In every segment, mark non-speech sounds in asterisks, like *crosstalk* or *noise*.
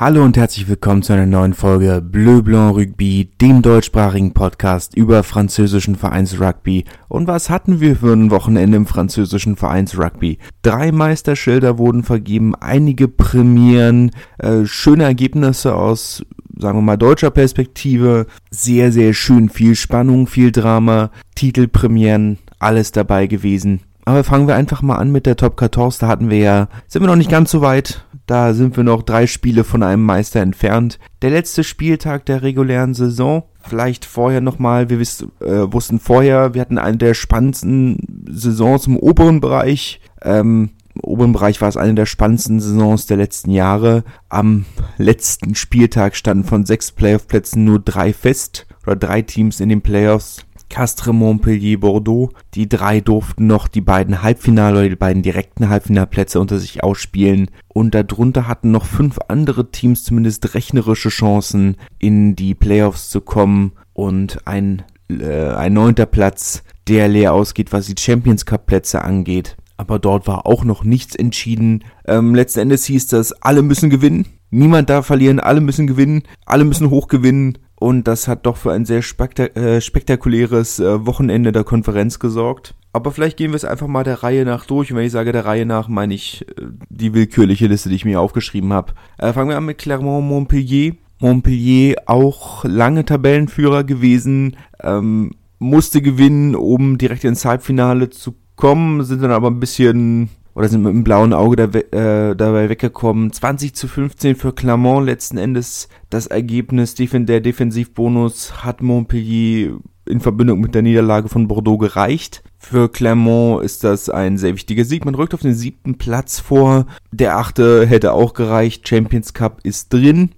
Hallo und herzlich willkommen zu einer neuen Folge Bleu Blanc Rugby, dem deutschsprachigen Podcast über französischen Vereinsrugby. Und was hatten wir für ein Wochenende im französischen Vereinsrugby? Drei Meisterschilder wurden vergeben, einige Premieren, äh, schöne Ergebnisse aus, sagen wir mal, deutscher Perspektive. Sehr, sehr schön, viel Spannung, viel Drama, Titelpremieren, alles dabei gewesen. Aber fangen wir einfach mal an mit der Top 14. Da hatten wir ja, sind wir noch nicht ganz so weit. Da sind wir noch drei Spiele von einem Meister entfernt. Der letzte Spieltag der regulären Saison. Vielleicht vorher nochmal, wir wiss, äh, wussten vorher, wir hatten eine der spannendsten Saisons im oberen Bereich. Ähm, Im oberen Bereich war es eine der spannendsten Saisons der letzten Jahre. Am letzten Spieltag standen von sechs Playoff-Plätzen nur drei fest oder drei Teams in den Playoffs. Castres, Montpellier, Bordeaux. Die drei durften noch die beiden Halbfinal- oder die beiden direkten Halbfinalplätze unter sich ausspielen. Und darunter hatten noch fünf andere Teams zumindest rechnerische Chancen, in die Playoffs zu kommen. Und ein, äh, ein neunter Platz, der leer ausgeht, was die Champions Cup Plätze angeht. Aber dort war auch noch nichts entschieden. Ähm, letzten Endes hieß das, alle müssen gewinnen. Niemand darf verlieren, alle müssen gewinnen, alle müssen hoch gewinnen und das hat doch für ein sehr spektak äh, spektakuläres äh, Wochenende der Konferenz gesorgt. Aber vielleicht gehen wir es einfach mal der Reihe nach durch. Und wenn ich sage der Reihe nach, meine ich äh, die willkürliche Liste, die ich mir aufgeschrieben habe. Äh, fangen wir an mit Clermont-Montpellier. Montpellier auch lange Tabellenführer gewesen, ähm, musste gewinnen, um direkt ins Halbfinale zu kommen, sind dann aber ein bisschen oder sind mit einem blauen Auge da, äh, dabei weggekommen. 20 zu 15 für Clermont letzten Endes das Ergebnis. Der Defensivbonus hat Montpellier in Verbindung mit der Niederlage von Bordeaux gereicht. Für Clermont ist das ein sehr wichtiger Sieg. Man rückt auf den siebten Platz vor. Der achte hätte auch gereicht. Champions Cup ist drin.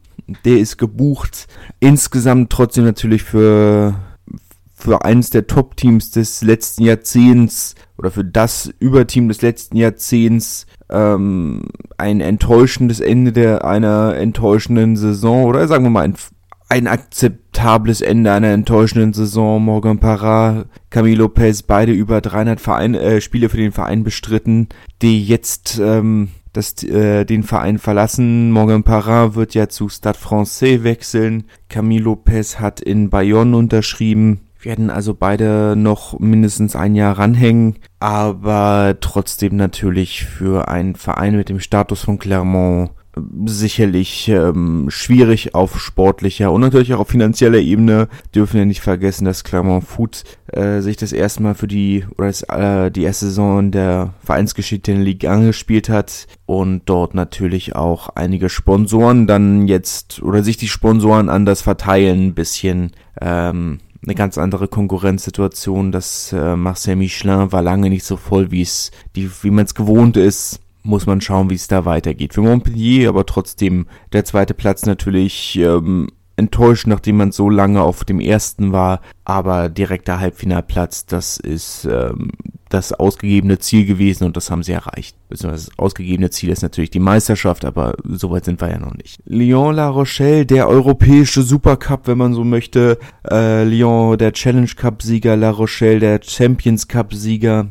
Der ist gebucht. Insgesamt trotzdem natürlich für für eines der Top-Teams des letzten Jahrzehnts oder für das Überteam des letzten Jahrzehnts ähm, ein enttäuschendes Ende der einer enttäuschenden Saison oder sagen wir mal ein, ein akzeptables Ende einer enttäuschenden Saison. Morgan Parra, Camilo Lopez, beide über 300 Verein, äh, Spiele für den Verein bestritten, die jetzt ähm, das, äh, den Verein verlassen. Morgan Parra wird ja zu Stade Francais wechseln. Camilo Lopez hat in Bayonne unterschrieben werden also beide noch mindestens ein Jahr ranhängen, aber trotzdem natürlich für einen Verein mit dem Status von Clermont sicherlich ähm, schwierig auf sportlicher und natürlich auch auf finanzieller Ebene. Dürfen wir nicht vergessen, dass Clermont Foot äh, sich das erste Mal für die oder das, äh, die erste Saison der Vereinsgeschichte in der Liga angespielt hat und dort natürlich auch einige Sponsoren dann jetzt oder sich die Sponsoren anders verteilen, ein bisschen ähm, eine ganz andere Konkurrenzsituation. Das äh, Marcel Michelin war lange nicht so voll, wie es, die, wie man es gewohnt ist. Muss man schauen, wie es da weitergeht. Für Montpellier aber trotzdem der zweite Platz natürlich ähm, enttäuscht, nachdem man so lange auf dem ersten war. Aber direkter Halbfinalplatz, das ist ähm, das ausgegebene Ziel gewesen und das haben sie erreicht. Das ausgegebene Ziel ist natürlich die Meisterschaft, aber so weit sind wir ja noch nicht. Lyon La Rochelle, der europäische Supercup, wenn man so möchte. Äh, Lyon, der Challenge Cup Sieger, La Rochelle, der Champions Cup Sieger.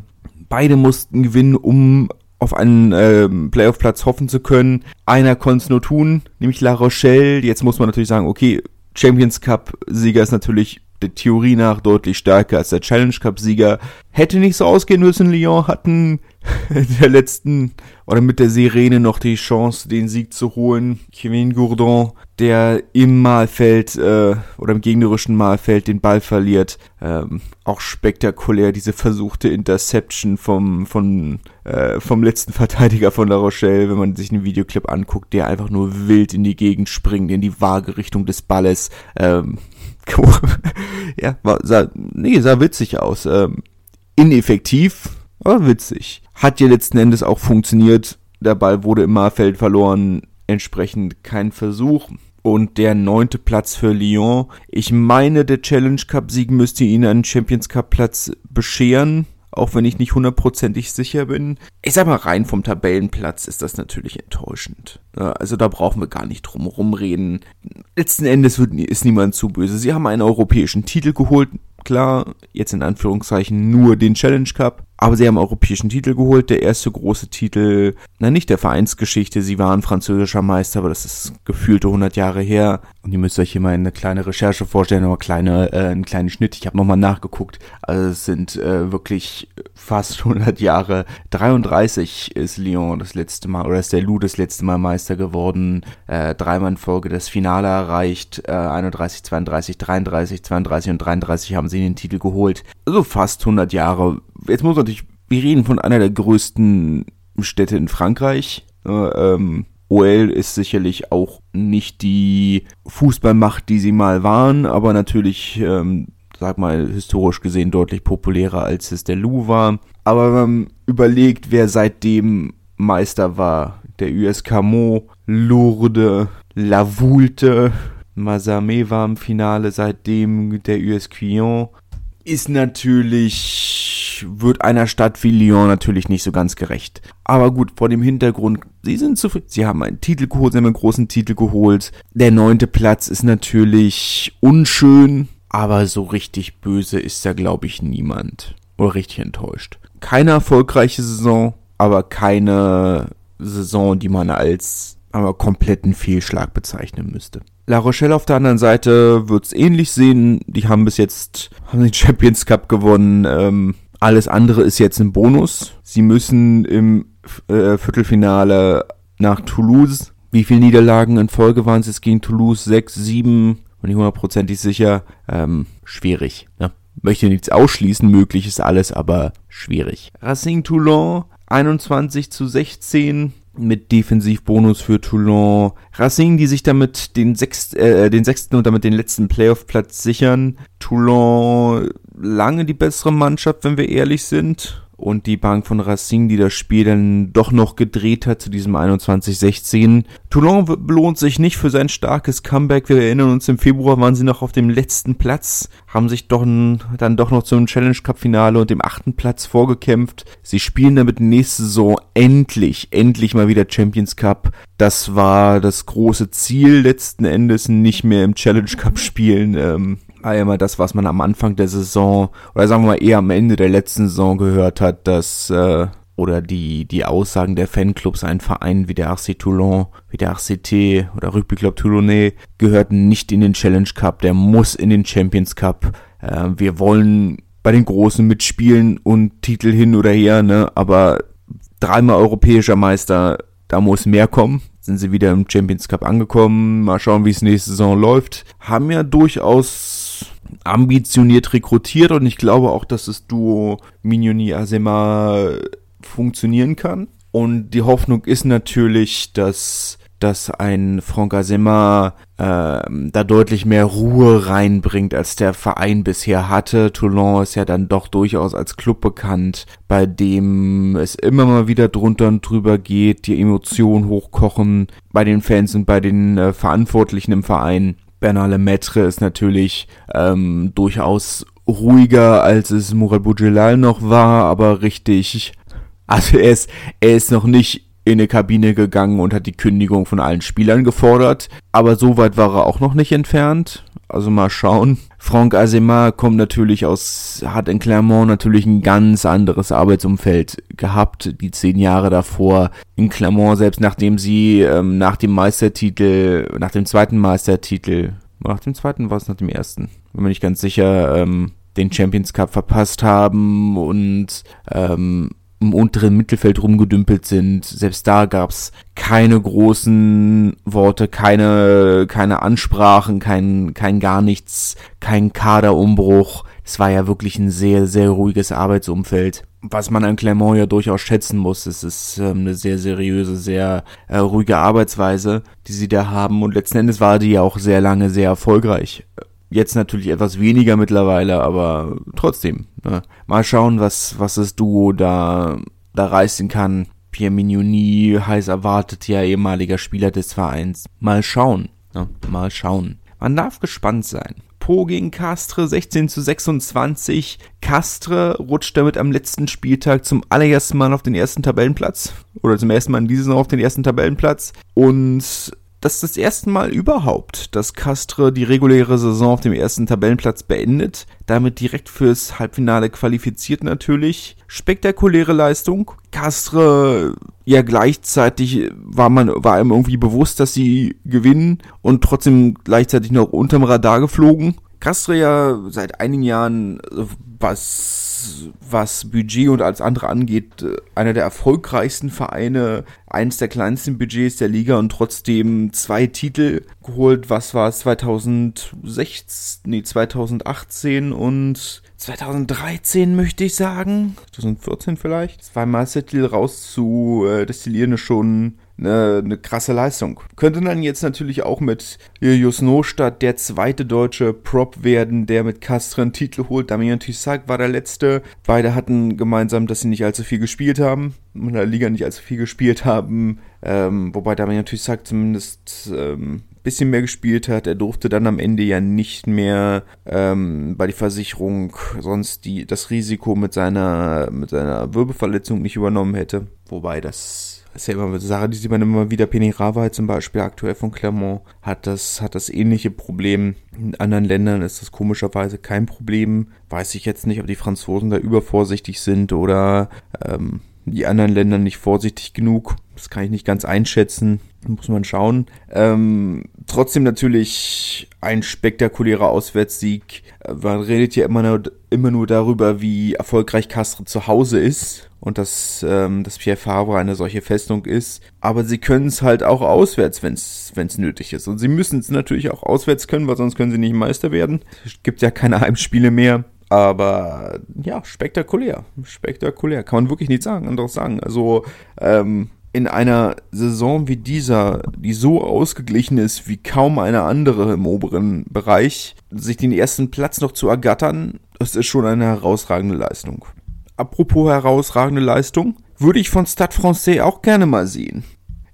Beide mussten gewinnen, um auf einen äh, Playoff-Platz hoffen zu können. Einer konnte es nur tun, nämlich La Rochelle. Jetzt muss man natürlich sagen, okay, Champions Cup Sieger ist natürlich der Theorie nach deutlich stärker als der Challenge Cup Sieger. Hätte nicht so ausgehen müssen. Lyon hatten *laughs* der letzten oder mit der Sirene noch die Chance, den Sieg zu holen. Kevin Gourdon, der im Mahlfeld äh, oder im gegnerischen Mahlfeld den Ball verliert. Ähm, auch spektakulär diese versuchte Interception vom von äh, vom letzten Verteidiger von La Rochelle, wenn man sich einen Videoclip anguckt, der einfach nur wild in die Gegend springt, in die Waagerichtung des Balles. Ähm, *laughs* ja, war, sah, nee, sah witzig aus. Ähm, ineffektiv, aber witzig. Hat ja letzten Endes auch funktioniert. Der Ball wurde im Mahlfeld verloren, entsprechend kein Versuch. Und der neunte Platz für Lyon. Ich meine, der Challenge Cup Sieg müsste ihnen einen Champions Cup Platz bescheren auch wenn ich nicht hundertprozentig sicher bin. Ich sag mal, rein vom Tabellenplatz ist das natürlich enttäuschend. Also da brauchen wir gar nicht drum rumreden. Letzten Endes ist niemand zu böse. Sie haben einen europäischen Titel geholt. Klar, jetzt in Anführungszeichen nur den Challenge Cup. Aber sie haben europäischen Titel geholt, der erste große Titel, na nicht der Vereinsgeschichte, sie waren französischer Meister, aber das ist gefühlte 100 Jahre her. Und ihr müsst euch hier mal eine kleine Recherche vorstellen, aber kleine, äh, einen kleinen Schnitt. Ich habe nochmal nachgeguckt. Also es sind äh, wirklich fast 100 Jahre. 33 ist Lyon das letzte Mal, oder ist der Lou das letzte Mal Meister geworden. Äh, dreimal in Folge das Finale erreicht. Äh, 31, 32, 33, 32 und 33 haben sie den Titel geholt. Also fast 100 Jahre jetzt muss man natürlich, wir reden von einer der größten Städte in Frankreich. ähm, OL ist sicherlich auch nicht die Fußballmacht, die sie mal waren, aber natürlich, ähm, sag mal, historisch gesehen deutlich populärer, als es der Lou war. Aber wenn man überlegt, wer seitdem Meister war, der US Camo, Lourdes, La Voulte, Mazamé war im Finale seitdem, der US Quillon, ist natürlich wird einer Stadt wie Lyon natürlich nicht so ganz gerecht. Aber gut, vor dem Hintergrund, sie sind zufrieden. Sie haben einen Titel geholt, sie haben einen großen Titel geholt. Der neunte Platz ist natürlich unschön, aber so richtig böse ist da, glaube ich, niemand. Oder richtig enttäuscht. Keine erfolgreiche Saison, aber keine Saison, die man als aber kompletten Fehlschlag bezeichnen müsste. La Rochelle auf der anderen Seite wird's ähnlich sehen. Die haben bis jetzt haben den *laughs* Champions Cup gewonnen. Ähm, alles andere ist jetzt ein Bonus. Sie müssen im äh, Viertelfinale nach Toulouse. Wie viele Niederlagen in Folge waren es jetzt gegen Toulouse? Sechs, sieben, bin ich hundertprozentig sicher. Ähm, schwierig. Ne? Möchte nichts ausschließen, möglich ist alles, aber schwierig. Racing Toulon 21 zu 16 mit Defensivbonus für Toulon. Racing, die sich damit den, sechst, äh, den sechsten und damit den letzten Playoff-Platz sichern. Toulon lange die bessere Mannschaft, wenn wir ehrlich sind. Und die Bank von Racing, die das Spiel dann doch noch gedreht hat zu diesem 21-16. Toulon belohnt sich nicht für sein starkes Comeback. Wir erinnern uns, im Februar waren sie noch auf dem letzten Platz, haben sich doch dann doch noch zum Challenge Cup Finale und dem achten Platz vorgekämpft. Sie spielen damit nächste Saison endlich, endlich mal wieder Champions Cup. Das war das große Ziel letzten Endes, nicht mehr im Challenge Cup spielen. Ähm, war immer das, was man am Anfang der Saison oder sagen wir mal eher am Ende der letzten Saison gehört hat, dass äh, oder die die Aussagen der Fanclubs, ein Verein wie der RC Toulon, wie der RCT oder Rugby Club Toulonnais gehörten nicht in den Challenge Cup, der muss in den Champions Cup. Äh, wir wollen bei den Großen mitspielen und Titel hin oder her, ne, aber dreimal europäischer Meister, da muss mehr kommen sind sie wieder im Champions Cup angekommen. Mal schauen, wie es nächste Saison läuft. Haben ja durchaus ambitioniert rekrutiert und ich glaube auch, dass das Duo Mignoni Asema funktionieren kann. Und die Hoffnung ist natürlich, dass dass ein Franck Azema äh, da deutlich mehr Ruhe reinbringt, als der Verein bisher hatte. Toulon ist ja dann doch durchaus als Club bekannt, bei dem es immer mal wieder drunter und drüber geht, die Emotionen hochkochen bei den Fans und bei den äh, Verantwortlichen im Verein. Bernard Lemaitre ist natürlich ähm, durchaus ruhiger, als es Murat Boudjelal noch war, aber richtig. Also er ist, er ist noch nicht in eine Kabine gegangen und hat die Kündigung von allen Spielern gefordert, aber so weit war er auch noch nicht entfernt. Also mal schauen. Franck Azema kommt natürlich aus, hat in Clermont natürlich ein ganz anderes Arbeitsumfeld gehabt, die zehn Jahre davor. In Clermont, selbst nachdem sie ähm, nach dem Meistertitel, nach dem zweiten Meistertitel, nach dem zweiten war es nach dem ersten, bin mir nicht ganz sicher, ähm, den Champions Cup verpasst haben und ähm, im unteren Mittelfeld rumgedümpelt sind. Selbst da gab's keine großen Worte, keine, keine Ansprachen, kein, kein gar nichts, kein Kaderumbruch. Es war ja wirklich ein sehr, sehr ruhiges Arbeitsumfeld. Was man an Clermont ja durchaus schätzen muss, es ist ähm, eine sehr seriöse, sehr äh, ruhige Arbeitsweise, die sie da haben. Und letzten Endes war die ja auch sehr lange sehr erfolgreich. Jetzt natürlich etwas weniger mittlerweile, aber trotzdem. Ne? Mal schauen, was, was das Duo da, da reißen kann. Pierre Mignoni, heiß erwartet, ja ehemaliger Spieler des Vereins. Mal schauen. Ne? Mal schauen. Man darf gespannt sein. Po gegen Castre 16 zu 26. Castre rutscht damit am letzten Spieltag zum allerersten Mal auf den ersten Tabellenplatz. Oder zum ersten Mal in dieser Saison auf den ersten Tabellenplatz. Und das ist das erste Mal überhaupt, dass Castre die reguläre Saison auf dem ersten Tabellenplatz beendet, damit direkt fürs Halbfinale qualifiziert natürlich. Spektakuläre Leistung. Castre, ja gleichzeitig war man, war einem irgendwie bewusst, dass sie gewinnen und trotzdem gleichzeitig noch unterm Radar geflogen. Castre ja seit einigen Jahren, was was Budget und alles andere angeht, äh, einer der erfolgreichsten Vereine, eines der kleinsten Budgets der Liga und trotzdem zwei Titel geholt. Was war es 2016, nee, 2018 und 2013 möchte ich sagen. 2014 vielleicht. Zwei Meistertitel raus zu äh, destillieren ist schon eine, eine krasse Leistung. Könnte dann jetzt natürlich auch mit Julius Nostadt der zweite deutsche Prop werden, der mit Castre einen Titel holt. Damian Tissac war der letzte. Beide hatten gemeinsam, dass sie nicht allzu viel gespielt haben, in der Liga nicht allzu viel gespielt haben. Ähm, wobei Damian Tissac zumindest ähm, bisschen mehr gespielt hat. Er durfte dann am Ende ja nicht mehr ähm, bei die Versicherung sonst die, das Risiko mit seiner, mit seiner Wirbelverletzung nicht übernommen hätte. Wobei das ist ja immer eine Sache, die sieht man immer wieder. Penny Rava zum Beispiel aktuell von Clermont hat das, hat das ähnliche Problem. In anderen Ländern ist das komischerweise kein Problem. Weiß ich jetzt nicht, ob die Franzosen da übervorsichtig sind oder ähm, die anderen Länder nicht vorsichtig genug. Das kann ich nicht ganz einschätzen. Muss man schauen. Ähm, trotzdem natürlich ein spektakulärer Auswärtssieg. Äh, man redet ja immer nur, immer nur darüber, wie erfolgreich Castre zu Hause ist und dass, ähm, dass Pierre Favre eine solche Festung ist. Aber sie können es halt auch auswärts, wenn es nötig ist. Und sie müssen es natürlich auch auswärts können, weil sonst können sie nicht Meister werden. Es gibt ja keine *laughs* Heimspiele mehr. Aber ja, spektakulär. Spektakulär. Kann man wirklich nichts sagen, anderes sagen. Also, ähm, in einer Saison wie dieser, die so ausgeglichen ist wie kaum eine andere im oberen Bereich, sich den ersten Platz noch zu ergattern, das ist schon eine herausragende Leistung apropos herausragende Leistung, würde ich von Stade Francais auch gerne mal sehen.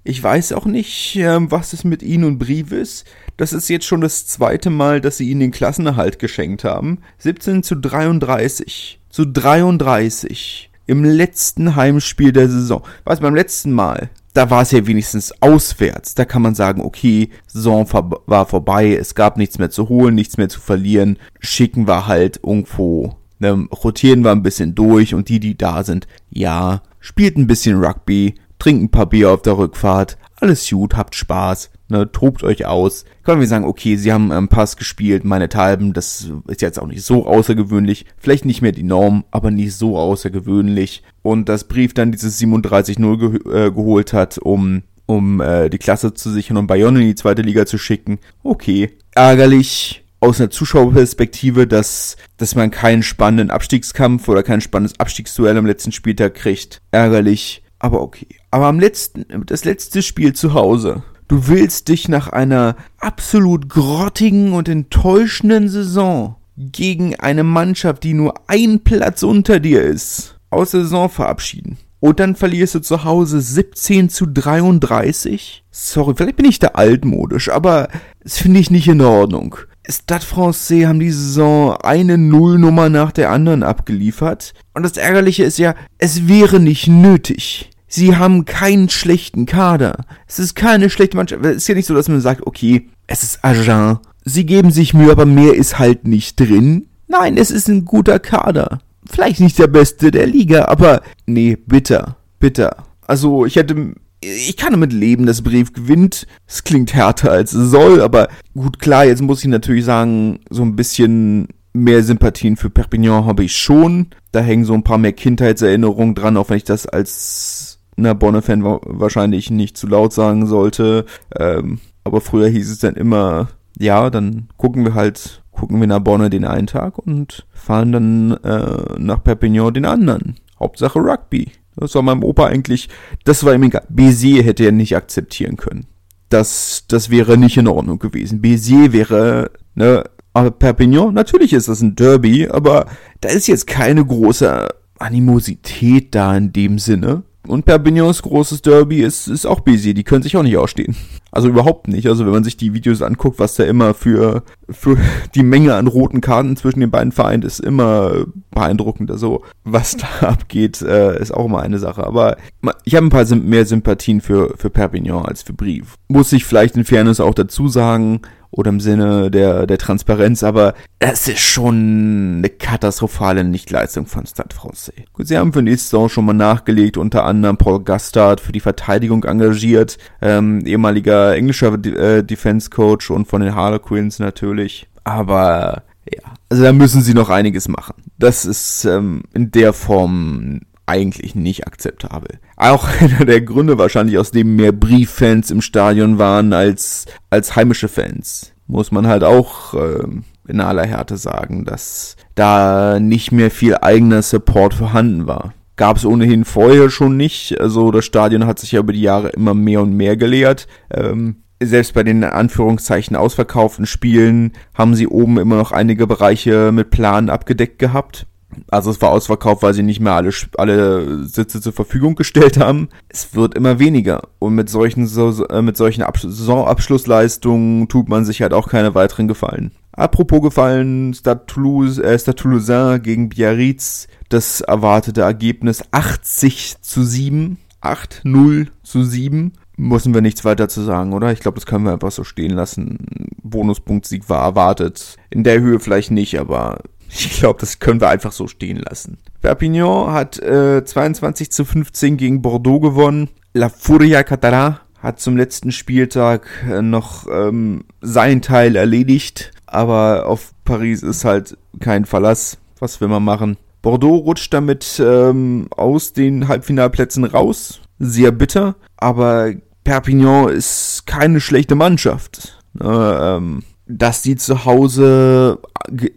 Ich weiß auch nicht, äh, was es mit ihnen und Brives. Das ist jetzt schon das zweite Mal, dass sie ihnen den Klassenerhalt geschenkt haben. 17 zu 33. Zu 33. Im letzten Heimspiel der Saison. Was beim letzten Mal? Da war es ja wenigstens auswärts. Da kann man sagen, okay, Saison war vorbei, es gab nichts mehr zu holen, nichts mehr zu verlieren. Schicken wir halt irgendwo Ne, rotieren wir ein bisschen durch und die, die da sind, ja, spielt ein bisschen Rugby, trinkt ein paar Bier auf der Rückfahrt, alles gut, habt Spaß, ne, tobt euch aus. Können wir sagen, okay, sie haben einen Pass gespielt, meinethalben, das ist jetzt auch nicht so außergewöhnlich, vielleicht nicht mehr die Norm, aber nicht so außergewöhnlich. Und das Brief dann dieses 37-0 ge äh, geholt hat, um um äh, die Klasse zu sichern und Bayonne in die zweite Liga zu schicken. Okay, ärgerlich, aus einer Zuschauerperspektive, dass, dass man keinen spannenden Abstiegskampf oder kein spannendes Abstiegsduell am letzten Spieltag kriegt. Ärgerlich, aber okay. Aber am letzten, das letzte Spiel zu Hause. Du willst dich nach einer absolut grottigen und enttäuschenden Saison gegen eine Mannschaft, die nur ein Platz unter dir ist, aus der Saison verabschieden. Und dann verlierst du zu Hause 17 zu 33? Sorry, vielleicht bin ich da altmodisch, aber das finde ich nicht in Ordnung. Stade Francais haben die Saison eine Nullnummer nach der anderen abgeliefert. Und das Ärgerliche ist ja, es wäre nicht nötig. Sie haben keinen schlechten Kader. Es ist keine schlechte Mannschaft. Es ist ja nicht so, dass man sagt, okay, es ist Agen. Sie geben sich Mühe, aber mehr ist halt nicht drin. Nein, es ist ein guter Kader. Vielleicht nicht der beste der Liga, aber nee, bitter, bitter. Also ich hätte ich kann damit leben, dass Brief gewinnt. Es klingt härter als es soll, aber gut, klar, jetzt muss ich natürlich sagen, so ein bisschen mehr Sympathien für Perpignan habe ich schon. Da hängen so ein paar mehr Kindheitserinnerungen dran, auch wenn ich das als na, Bonne-Fan wahrscheinlich nicht zu laut sagen sollte. Ähm, aber früher hieß es dann immer, ja, dann gucken wir halt, gucken wir nach Bonne den einen Tag und fahren dann äh, nach Perpignan den anderen. Hauptsache Rugby. Das war meinem Opa eigentlich, das war ihm egal. Bézier hätte er nicht akzeptieren können. Das, das wäre nicht in Ordnung gewesen. Bézier wäre, ne, aber Perpignan, natürlich ist das ein Derby, aber da ist jetzt keine große Animosität da in dem Sinne. Und Perpignans großes Derby ist, ist auch Bézier, die können sich auch nicht ausstehen. Also überhaupt nicht. Also wenn man sich die Videos anguckt, was da immer für, für *laughs* die Menge an roten Karten zwischen den beiden Vereinen ist immer beeindruckend. Also was da *laughs* abgeht, äh, ist auch immer eine Sache. Aber ich habe ein paar mehr Sympathien für, für Perpignan als für Brief. Muss ich vielleicht in Fairness auch dazu sagen, oder im Sinne der, der Transparenz, aber es ist schon eine katastrophale Nichtleistung von Stade Francais. Sie haben für nächste Saison schon mal nachgelegt, unter anderem Paul Gastard für die Verteidigung engagiert, ähm, ehemaliger englischer äh, Defense Coach und von den Harlequins natürlich, aber ja, also da müssen sie noch einiges machen. Das ist ähm, in der Form eigentlich nicht akzeptabel. Auch *laughs* einer der Gründe wahrscheinlich, aus dem mehr Brieffans im Stadion waren als, als heimische Fans. Muss man halt auch äh, in aller Härte sagen, dass da nicht mehr viel eigener Support vorhanden war. Gab es ohnehin vorher schon nicht. Also das Stadion hat sich ja über die Jahre immer mehr und mehr geleert. Ähm, selbst bei den Anführungszeichen ausverkauften Spielen haben sie oben immer noch einige Bereiche mit Planen abgedeckt gehabt. Also es war ausverkauft, weil sie nicht mehr alle, alle Sitze zur Verfügung gestellt haben. Es wird immer weniger. Und mit solchen, so, äh, mit solchen Ab Saisonabschlussleistungen tut man sich halt auch keine weiteren Gefallen. Apropos Gefallen, Stade, Toulouse, äh, Stade Toulousain gegen Biarritz. Das erwartete Ergebnis 80 zu 7. 8-0 zu 7. Müssen wir nichts weiter zu sagen, oder? Ich glaube, das können wir einfach so stehen lassen. Bonuspunkt-Sieg war erwartet. In der Höhe vielleicht nicht, aber ich glaube, das können wir einfach so stehen lassen. Perpignan hat äh, 22 zu 15 gegen Bordeaux gewonnen. La Furia Catara hat zum letzten Spieltag äh, noch ähm, seinen Teil erledigt. Aber auf Paris ist halt kein Verlass. Was will man machen? Bordeaux rutscht damit ähm, aus den Halbfinalplätzen raus. Sehr bitter. Aber Perpignan ist keine schlechte Mannschaft. Äh, ähm, dass sie zu Hause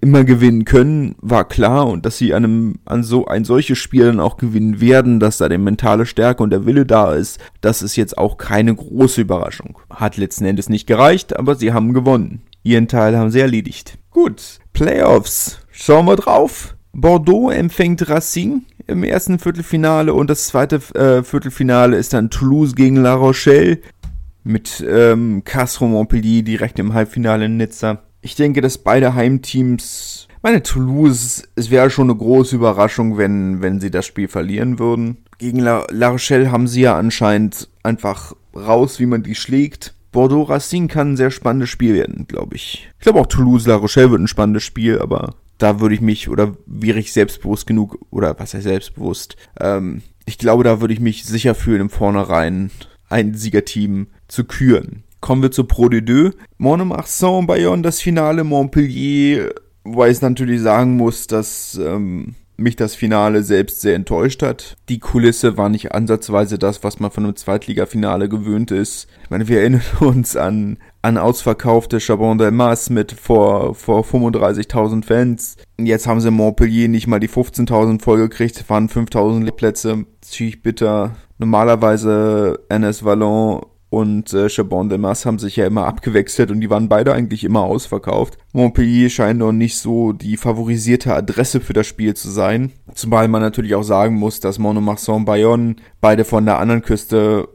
immer gewinnen können, war klar und dass sie an, einem, an so ein solches Spiel dann auch gewinnen werden, dass da die mentale Stärke und der Wille da ist, das ist jetzt auch keine große Überraschung. Hat letzten Endes nicht gereicht, aber sie haben gewonnen. Ihren Teil haben sie erledigt. Gut, Playoffs. Schauen wir drauf. Bordeaux empfängt Racing im ersten Viertelfinale und das zweite äh, Viertelfinale ist dann Toulouse gegen La Rochelle mit ähm, Castro Montpellier direkt im Halbfinale in Nizza. Ich denke, dass beide Heimteams, meine Toulouse, es wäre schon eine große Überraschung, wenn, wenn sie das Spiel verlieren würden. Gegen La, La Rochelle haben sie ja anscheinend einfach raus, wie man die schlägt. Bordeaux Racing kann ein sehr spannendes Spiel werden, glaube ich. Ich glaube auch Toulouse La Rochelle wird ein spannendes Spiel, aber da würde ich mich oder wäre ich selbstbewusst genug oder was heißt selbstbewusst. Ähm, ich glaube, da würde ich mich sicher fühlen im Vornherein ein Siegerteam zu küren. Kommen wir zu Pro de Deux. Monomarsan, Bayonne, das Finale, Montpellier, wobei ich natürlich sagen muss, dass ähm, mich das Finale selbst sehr enttäuscht hat. Die Kulisse war nicht ansatzweise das, was man von einem Zweitligafinale gewöhnt ist. Ich meine, wir erinnern *laughs* uns an, an ausverkaufte Chabon de Mas mit vor, vor 35.000 Fans. Jetzt haben sie Montpellier nicht mal die 15.000 vollgekriegt, waren 5.000 Plätze. Ziemlich bitter. Normalerweise NS Vallon und äh, Chabon de Mas haben sich ja immer abgewechselt und die waren beide eigentlich immer ausverkauft. Montpellier scheint noch nicht so die favorisierte Adresse für das Spiel zu sein. Zumal man natürlich auch sagen muss, dass Monomarsan Bayonne beide von der anderen Küste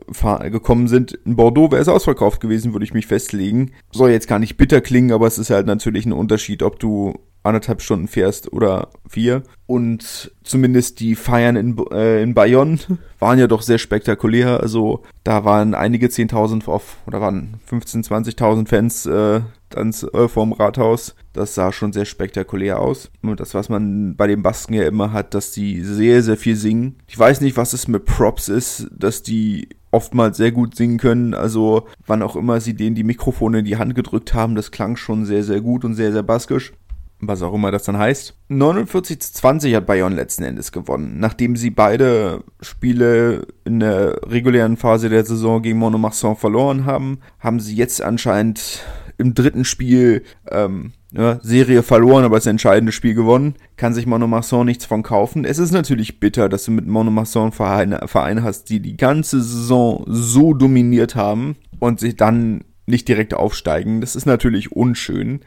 gekommen sind. In Bordeaux wäre es ausverkauft gewesen, würde ich mich festlegen. Soll jetzt gar nicht bitter klingen, aber es ist halt natürlich ein Unterschied, ob du anderthalb Stunden fährst oder vier. Und zumindest die Feiern in, äh, in Bayonne *laughs* waren ja doch sehr spektakulär. Also da waren einige 10.000 auf, oder waren 15.000, 20.000 Fans äh, dann äh, vorm Rathaus. Das sah schon sehr spektakulär aus. Und das, was man bei den Basken ja immer hat, dass die sehr, sehr viel singen. Ich weiß nicht, was es mit Props ist, dass die oftmals sehr gut singen können. Also wann auch immer sie denen die Mikrofone in die Hand gedrückt haben, das klang schon sehr, sehr gut und sehr, sehr baskisch was auch immer das dann heißt. 49 zu 20 hat Bayern letzten Endes gewonnen. Nachdem sie beide Spiele in der regulären Phase der Saison gegen Monomarsan verloren haben, haben sie jetzt anscheinend im dritten Spiel ähm, ja, Serie verloren, aber das entscheidende Spiel gewonnen. Kann sich Monomarsan nichts von kaufen. Es ist natürlich bitter, dass du mit Monomarsan Vereine, Vereine hast, die die ganze Saison so dominiert haben und sich dann nicht direkt aufsteigen. Das ist natürlich unschön.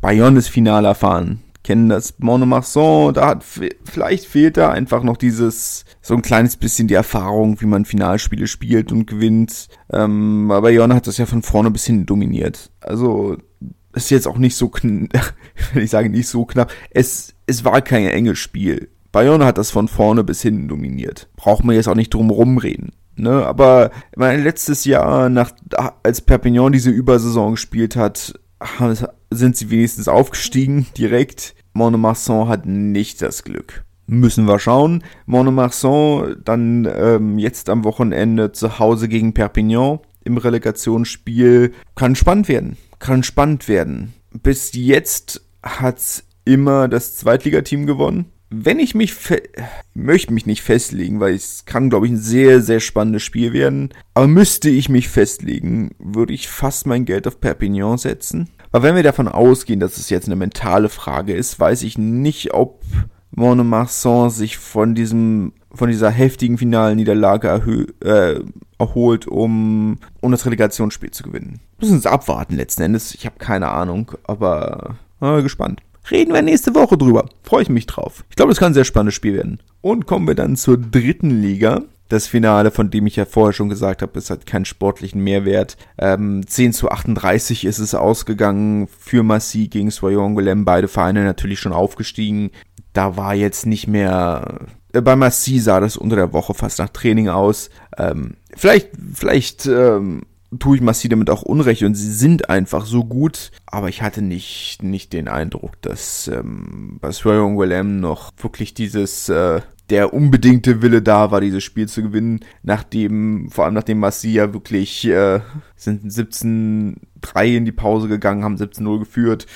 Bayonne ist Finale erfahren. kennen das Monomarsan, da hat vielleicht fehlt da einfach noch dieses so ein kleines bisschen die Erfahrung, wie man Finalspiele spielt und gewinnt. Ähm, aber Jona hat das ja von vorne bis hinten dominiert. Also ist jetzt auch nicht so knapp, *laughs* wenn ich sage nicht so knapp. Es es war kein enges Spiel. Bayern hat das von vorne bis hinten dominiert. Braucht man jetzt auch nicht drum rumreden. Ne, aber mein letztes Jahr, nach, als Perpignan diese Übersaison gespielt hat, sind sie wenigstens aufgestiegen direkt. Monomarsan hat nicht das Glück. Müssen wir schauen. Monomarsan dann ähm, jetzt am Wochenende zu Hause gegen Perpignan im Relegationsspiel. Kann spannend werden. Kann spannend werden. Bis jetzt hat's immer das Zweitligateam gewonnen wenn ich mich möchte mich nicht festlegen, weil es kann, glaube ich, ein sehr, sehr spannendes Spiel werden. Aber müsste ich mich festlegen, würde ich fast mein Geld auf Perpignan setzen. Aber wenn wir davon ausgehen, dass es jetzt eine mentale Frage ist, weiß ich nicht, ob Monomarsan sich von diesem, von dieser heftigen finalen Niederlage äh, erholt, um, um das Relegationsspiel zu gewinnen. Müssen Sie abwarten letzten Endes. Ich habe keine Ahnung, aber äh, gespannt. Reden wir nächste Woche drüber. Freue ich mich drauf. Ich glaube, das kann ein sehr spannendes Spiel werden. Und kommen wir dann zur dritten Liga. Das Finale, von dem ich ja vorher schon gesagt habe, es hat keinen sportlichen Mehrwert. Ähm, 10 zu 38 ist es ausgegangen für Massy gegen Soyongolem. Beide Vereine natürlich schon aufgestiegen. Da war jetzt nicht mehr äh, bei Massy sah das unter der Woche fast nach Training aus. Ähm, vielleicht, vielleicht ähm, tue ich Massi damit auch Unrecht und sie sind einfach so gut, aber ich hatte nicht, nicht den Eindruck, dass ähm, bei Swearing Willem noch wirklich dieses, äh, der unbedingte Wille da war, dieses Spiel zu gewinnen, nachdem, vor allem nachdem Massi ja wirklich, äh, sind 17-3 in die Pause gegangen, haben 17-0 geführt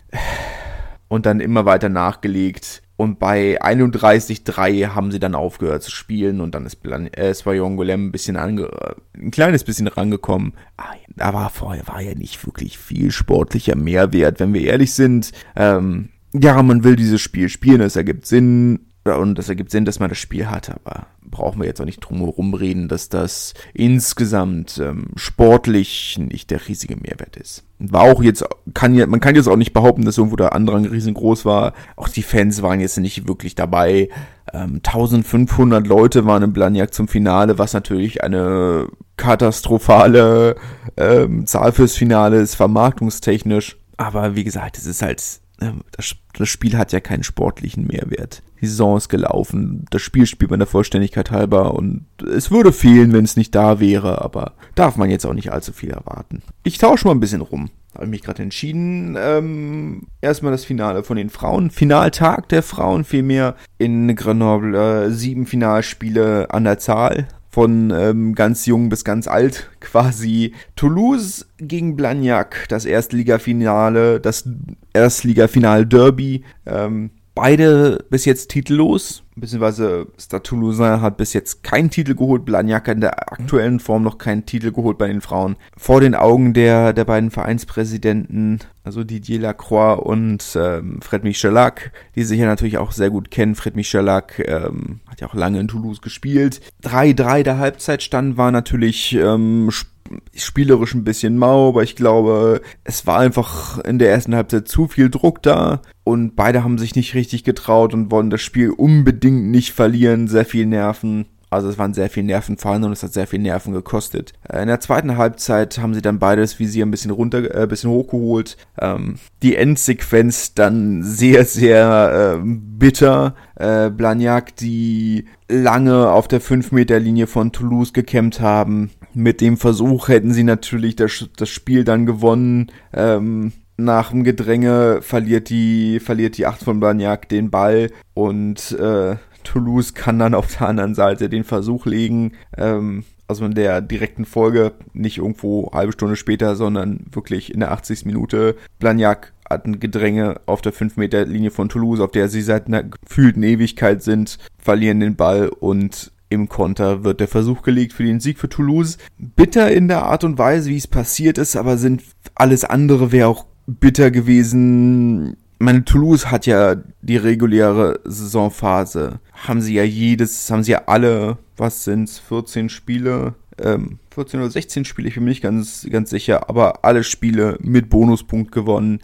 und dann immer weiter nachgelegt und bei 31-3 haben sie dann aufgehört zu spielen und dann ist Plan äh, Swayongolem ein bisschen ange ein kleines bisschen rangekommen. Ah, da war vorher war ja nicht wirklich viel sportlicher Mehrwert, wenn wir ehrlich sind. Ähm, ja, man will dieses Spiel spielen, es ergibt Sinn und es ergibt Sinn, dass man das Spiel hat, aber brauchen wir jetzt auch nicht drum herum reden, dass das insgesamt ähm, sportlich nicht der riesige Mehrwert ist. War auch jetzt, kann ja, man kann jetzt auch nicht behaupten, dass irgendwo der Andrang riesengroß war. Auch die Fans waren jetzt nicht wirklich dabei. Ähm, 1500 Leute waren im Blagnac zum Finale, was natürlich eine katastrophale ähm, Zahl fürs Finale ist, vermarktungstechnisch. Aber wie gesagt, es ist halt das, das, Spiel hat ja keinen sportlichen Mehrwert. Die Saison ist gelaufen, das Spiel spielt man der Vollständigkeit halber und es würde fehlen, wenn es nicht da wäre, aber darf man jetzt auch nicht allzu viel erwarten. Ich tausche mal ein bisschen rum. Habe mich gerade entschieden. Ähm, erstmal das Finale von den Frauen. Finaltag der Frauen vielmehr in Grenoble. Äh, sieben Finalspiele an der Zahl von ähm, ganz jung bis ganz alt quasi. Toulouse gegen Blagnac, das Erstligafinale, das Erstligafinal Derby. Ähm, beide bis jetzt titellos, beziehungsweise Stade Toulousain hat bis jetzt keinen Titel geholt, Blagnac in der aktuellen Form noch keinen Titel geholt bei den Frauen. Vor den Augen der, der beiden Vereinspräsidenten, also Didier Lacroix und ähm, Fred Michelac, die sich ja natürlich auch sehr gut kennen. Fred Michelac ähm, hat ja auch lange in Toulouse gespielt. 3-3 der Halbzeitstand war natürlich ähm, spielerisch ein bisschen mau, aber ich glaube, es war einfach in der ersten Halbzeit zu viel Druck da und beide haben sich nicht richtig getraut und wollen das Spiel unbedingt nicht verlieren, sehr viel Nerven. Also es waren sehr viel Nerven vorhanden und es hat sehr viel Nerven gekostet. Äh, in der zweiten Halbzeit haben sie dann beides Visier ein bisschen runter, äh, bisschen hochgeholt. Ähm, die Endsequenz dann sehr, sehr äh, bitter. Äh, Blagnac, die lange auf der 5-Meter-Linie von Toulouse gekämpft haben. Mit dem Versuch hätten sie natürlich das, das Spiel dann gewonnen. Ähm, nach dem Gedränge verliert die, verliert die 8 von Blagnac den Ball und äh, Toulouse kann dann auf der anderen Seite den Versuch legen, ähm, also in der direkten Folge, nicht irgendwo halbe Stunde später, sondern wirklich in der 80. Minute. Blagnac hat ein Gedränge auf der 5 Meter Linie von Toulouse, auf der sie seit einer gefühlten Ewigkeit sind, verlieren den Ball und im Konter wird der Versuch gelegt für den Sieg für Toulouse. Bitter in der Art und Weise, wie es passiert ist, aber sind alles andere wäre auch bitter gewesen meine, Toulouse hat ja die reguläre Saisonphase. Haben sie ja jedes, haben sie ja alle, was sind's, 14 Spiele ähm, 14 oder 16 Spiele, ich bin mir nicht ganz, ganz sicher, aber alle Spiele mit Bonuspunkt gewonnen.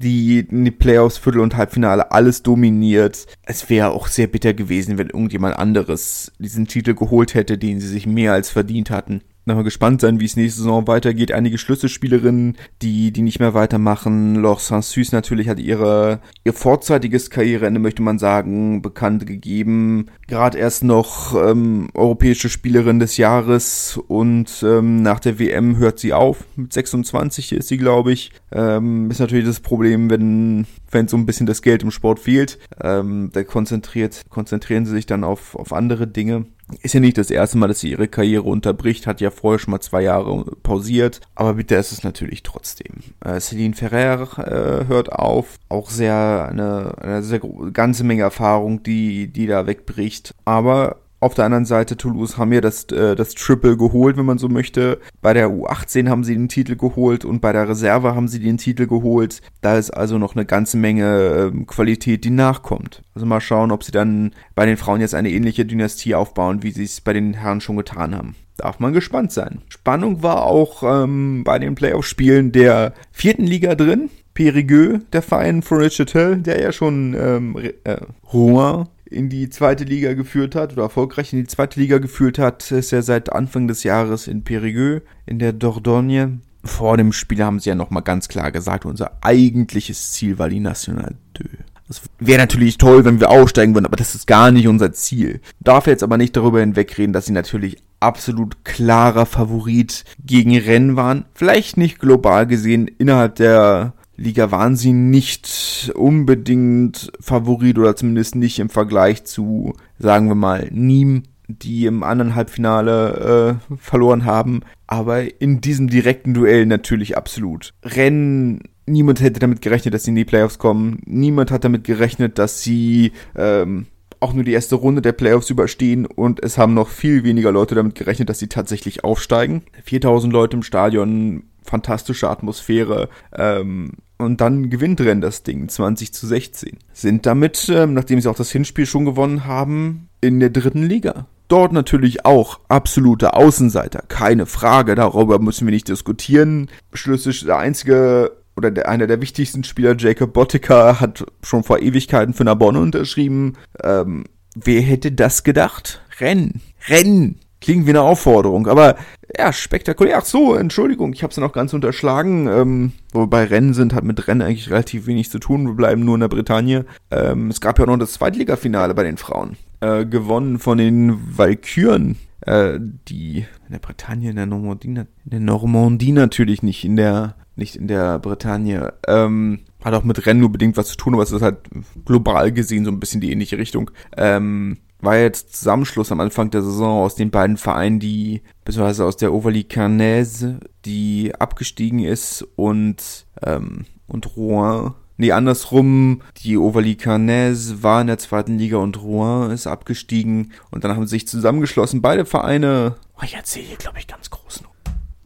Die, die Playoffs, Viertel- und Halbfinale, alles dominiert. Es wäre auch sehr bitter gewesen, wenn irgendjemand anderes diesen Titel geholt hätte, den sie sich mehr als verdient hatten mal gespannt sein, wie es nächste Saison weitergeht. Einige Schlüsselspielerinnen, die, die nicht mehr weitermachen. Laure Saint-Sus natürlich hat ihre, ihr vorzeitiges Karriereende, möchte man sagen, bekannt gegeben. Gerade erst noch ähm, europäische Spielerin des Jahres und ähm, nach der WM hört sie auf. Mit 26 ist sie, glaube ich. Ähm, ist natürlich das Problem, wenn, wenn so ein bisschen das Geld im Sport fehlt. Ähm, da konzentriert, konzentrieren sie sich dann auf, auf andere Dinge. Ist ja nicht das erste Mal, dass sie ihre Karriere unterbricht, hat ja vorher schon mal zwei Jahre pausiert, aber bitte ist es natürlich trotzdem. Äh, Celine Ferrer äh, hört auf, auch sehr eine, eine sehr ganze Menge Erfahrung, die die da wegbricht, aber auf der anderen Seite, Toulouse haben ja das, äh, das Triple geholt, wenn man so möchte. Bei der U18 haben sie den Titel geholt und bei der Reserve haben sie den Titel geholt. Da ist also noch eine ganze Menge äh, Qualität, die nachkommt. Also mal schauen, ob sie dann bei den Frauen jetzt eine ähnliche Dynastie aufbauen, wie sie es bei den Herren schon getan haben. Darf man gespannt sein. Spannung war auch ähm, bei den Playoff-Spielen der vierten Liga drin. Périgueux, der Verein von Richard Hill, der ja schon ähm, äh, Rouen in die zweite Liga geführt hat oder erfolgreich in die zweite Liga geführt hat, ist er seit Anfang des Jahres in Périgueux in der Dordogne. Vor dem Spiel haben sie ja nochmal ganz klar gesagt, unser eigentliches Ziel war die National 2. Das wäre natürlich toll, wenn wir aufsteigen würden, aber das ist gar nicht unser Ziel. Darf jetzt aber nicht darüber hinwegreden, dass sie natürlich absolut klarer Favorit gegen Rennen waren. Vielleicht nicht global gesehen innerhalb der Liga waren sie nicht unbedingt Favorit oder zumindest nicht im Vergleich zu, sagen wir mal, Nîmes, die im anderen Halbfinale äh, verloren haben. Aber in diesem direkten Duell natürlich absolut. Rennen Niemand hätte damit gerechnet, dass sie in die Playoffs kommen. Niemand hat damit gerechnet, dass sie ähm, auch nur die erste Runde der Playoffs überstehen und es haben noch viel weniger Leute damit gerechnet, dass sie tatsächlich aufsteigen. 4000 Leute im Stadion, fantastische Atmosphäre. Ähm, und dann gewinnt Renn das Ding 20 zu 16. Sind damit, ähm, nachdem sie auch das Hinspiel schon gewonnen haben, in der dritten Liga. Dort natürlich auch absolute Außenseiter, keine Frage, darüber müssen wir nicht diskutieren. Schlüssig der einzige oder der, einer der wichtigsten Spieler, Jacob Bottica, hat schon vor Ewigkeiten für Narbonne unterschrieben. Ähm, wer hätte das gedacht? Rennen, rennen, klingt wie eine Aufforderung, aber ja, spektakulär. Ach so, Entschuldigung, ich habe es ja noch ganz unterschlagen. Ähm, wobei Rennen sind, hat mit Rennen eigentlich relativ wenig zu tun. Wir bleiben nur in der Bretagne. Ähm, es gab ja auch noch das Zweitligafinale bei den Frauen. Äh, gewonnen von den Valkyren. Äh, die in der Bretagne, in der Normandie, in der Normandie natürlich nicht, in der, nicht in der Bretagne. Ähm, hat auch mit Rennen nur bedingt was zu tun, aber es ist halt global gesehen so ein bisschen die ähnliche Richtung. Ähm, war jetzt Zusammenschluss am Anfang der Saison aus den beiden Vereinen, die, beziehungsweise aus der Ovalie Carnaise, die abgestiegen ist und, ähm, und Rouen. Nee, andersrum, die Ovalie Carnaise war in der zweiten Liga und Rouen ist abgestiegen und dann haben sie sich zusammengeschlossen. Beide Vereine, oh, ich erzähle hier, glaube ich, ganz groß nur.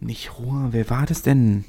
Nicht Rouen, wer war das denn?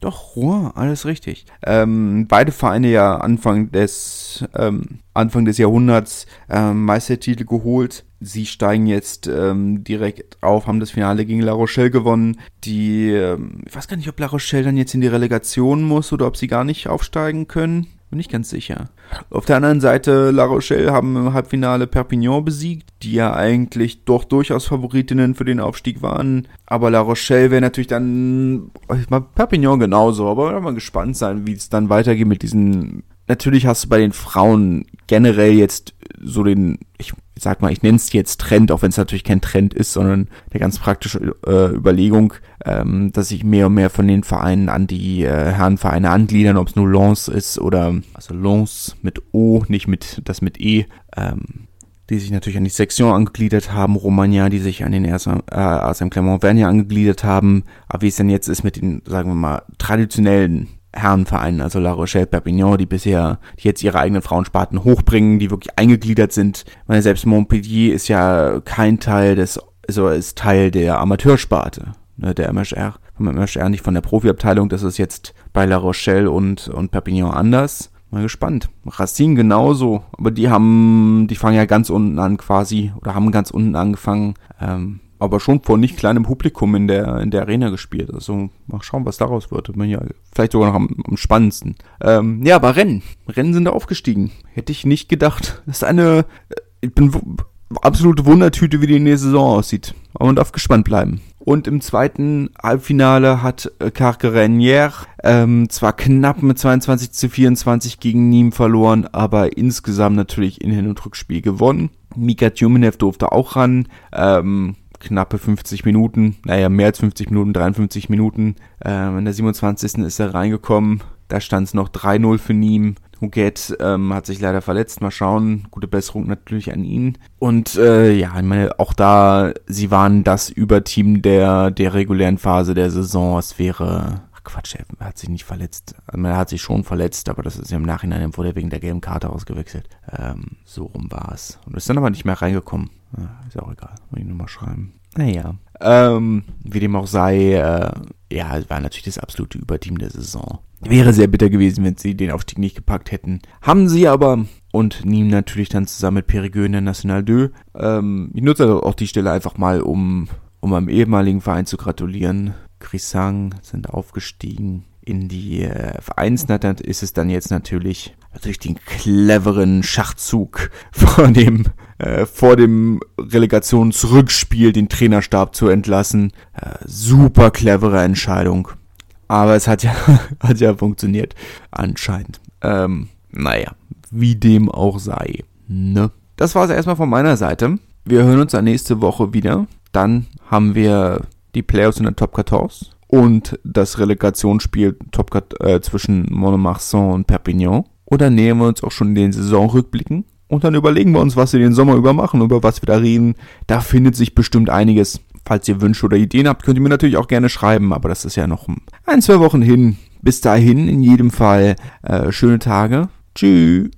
Doch, Rouen, alles richtig. Ähm, beide Vereine ja Anfang des, ähm, Anfang des Jahrhunderts ähm, Meistertitel geholt. Sie steigen jetzt ähm, direkt auf, haben das Finale gegen La Rochelle gewonnen. Die, ähm, ich weiß gar nicht, ob La Rochelle dann jetzt in die Relegation muss oder ob sie gar nicht aufsteigen können. Bin nicht ganz sicher. Auf der anderen Seite, La Rochelle haben im Halbfinale Perpignan besiegt, die ja eigentlich doch durchaus Favoritinnen für den Aufstieg waren. Aber La Rochelle wäre natürlich dann, ich mal Perpignan genauso, aber wir mal gespannt sein, wie es dann weitergeht mit diesen. Natürlich hast du bei den Frauen generell jetzt so den, ich sag mal, ich nenne es jetzt Trend, auch wenn es natürlich kein Trend ist, sondern eine ganz praktische äh, Überlegung, ähm, dass sich mehr und mehr von den Vereinen an die äh, Herrenvereine angliedern, ob es nur Lens ist oder also Lens mit O, nicht mit das mit E, ähm, die sich natürlich an die Sektion angegliedert haben, Romagna, die sich an den äh, ASM Clermont-Vernier angegliedert haben, aber wie es denn jetzt ist mit den, sagen wir mal, traditionellen Herrenvereinen, also La Rochelle, Perpignan, die bisher, die jetzt ihre eigenen Frauensparten hochbringen, die wirklich eingegliedert sind. meine, selbst Montpellier ist ja kein Teil des, also ist Teil der Amateursparte, ne, der MHR, vom MHR, nicht von der Profiabteilung, das ist jetzt bei La Rochelle und, und Perpignan anders. Mal gespannt. Racine genauso, aber die haben, die fangen ja ganz unten an quasi, oder haben ganz unten angefangen, ähm, aber schon vor nicht kleinem Publikum in der, in der Arena gespielt. Also mal schauen, was daraus wird. Ja, vielleicht sogar noch am, am spannendsten. Ähm, ja, aber Rennen. Rennen sind aufgestiegen. Hätte ich nicht gedacht. Das ist eine, äh, ich bin absolute Wundertüte, wie die nächste Saison aussieht. Aber man darf gespannt bleiben. Und im zweiten Halbfinale hat äh, Carcarenier ähm, zwar knapp mit 22 zu 24 gegen Nîmes verloren, aber insgesamt natürlich in Hin- und Rückspiel gewonnen. Mika Tjumenev durfte auch ran. Ähm, knappe 50 Minuten, naja, mehr als 50 Minuten, 53 Minuten. Ähm, in der 27. ist er reingekommen. Da stand es noch 3-0 für Nîmes. Huguet ähm, hat sich leider verletzt. Mal schauen. Gute Besserung natürlich an ihn. Und äh, ja, ich meine, auch da, sie waren das Überteam der, der regulären Phase der Saison. Es wäre. Quatsch, er hat sich nicht verletzt. Also, er hat sich schon verletzt, aber das ist ja im Nachhinein wurde er wegen der gelben Karte ausgewechselt. Ähm, so rum war es. Und ist dann aber nicht mehr reingekommen. Ja, ist auch egal. Muss ich nochmal schreiben. Naja. Ähm, wie dem auch sei, äh, ja, war natürlich das absolute Überteam der Saison. Wäre sehr bitter gewesen, wenn sie den Aufstieg nicht gepackt hätten. Haben sie aber und Niem natürlich dann zusammen mit Perigueux in der National 2. Ähm, ich nutze also auch die Stelle einfach mal, um, um meinem ehemaligen Verein zu gratulieren. Grisang sind aufgestiegen in die äh, Vereinsnatter ist es dann jetzt natürlich natürlich den cleveren Schachzug vor dem äh, vor dem Relegationsrückspiel den Trainerstab zu entlassen. Äh, super clevere Entscheidung. Aber es hat ja, *laughs* hat ja funktioniert, anscheinend. Ähm, naja, wie dem auch sei. Ne? Das war es erstmal von meiner Seite. Wir hören uns dann nächste Woche wieder. Dann haben wir die Playoffs in der Top 14 und das Relegationsspiel Top äh, zwischen Monomarsan und Perpignan. Dann nähern wir uns auch schon den Saisonrückblicken. Und dann überlegen wir uns, was wir den Sommer über machen, über was wir da reden. Da findet sich bestimmt einiges. Falls ihr Wünsche oder Ideen habt, könnt ihr mir natürlich auch gerne schreiben, aber das ist ja noch ein, zwei Wochen hin. Bis dahin, in jedem Fall, äh, schöne Tage. Tschüss.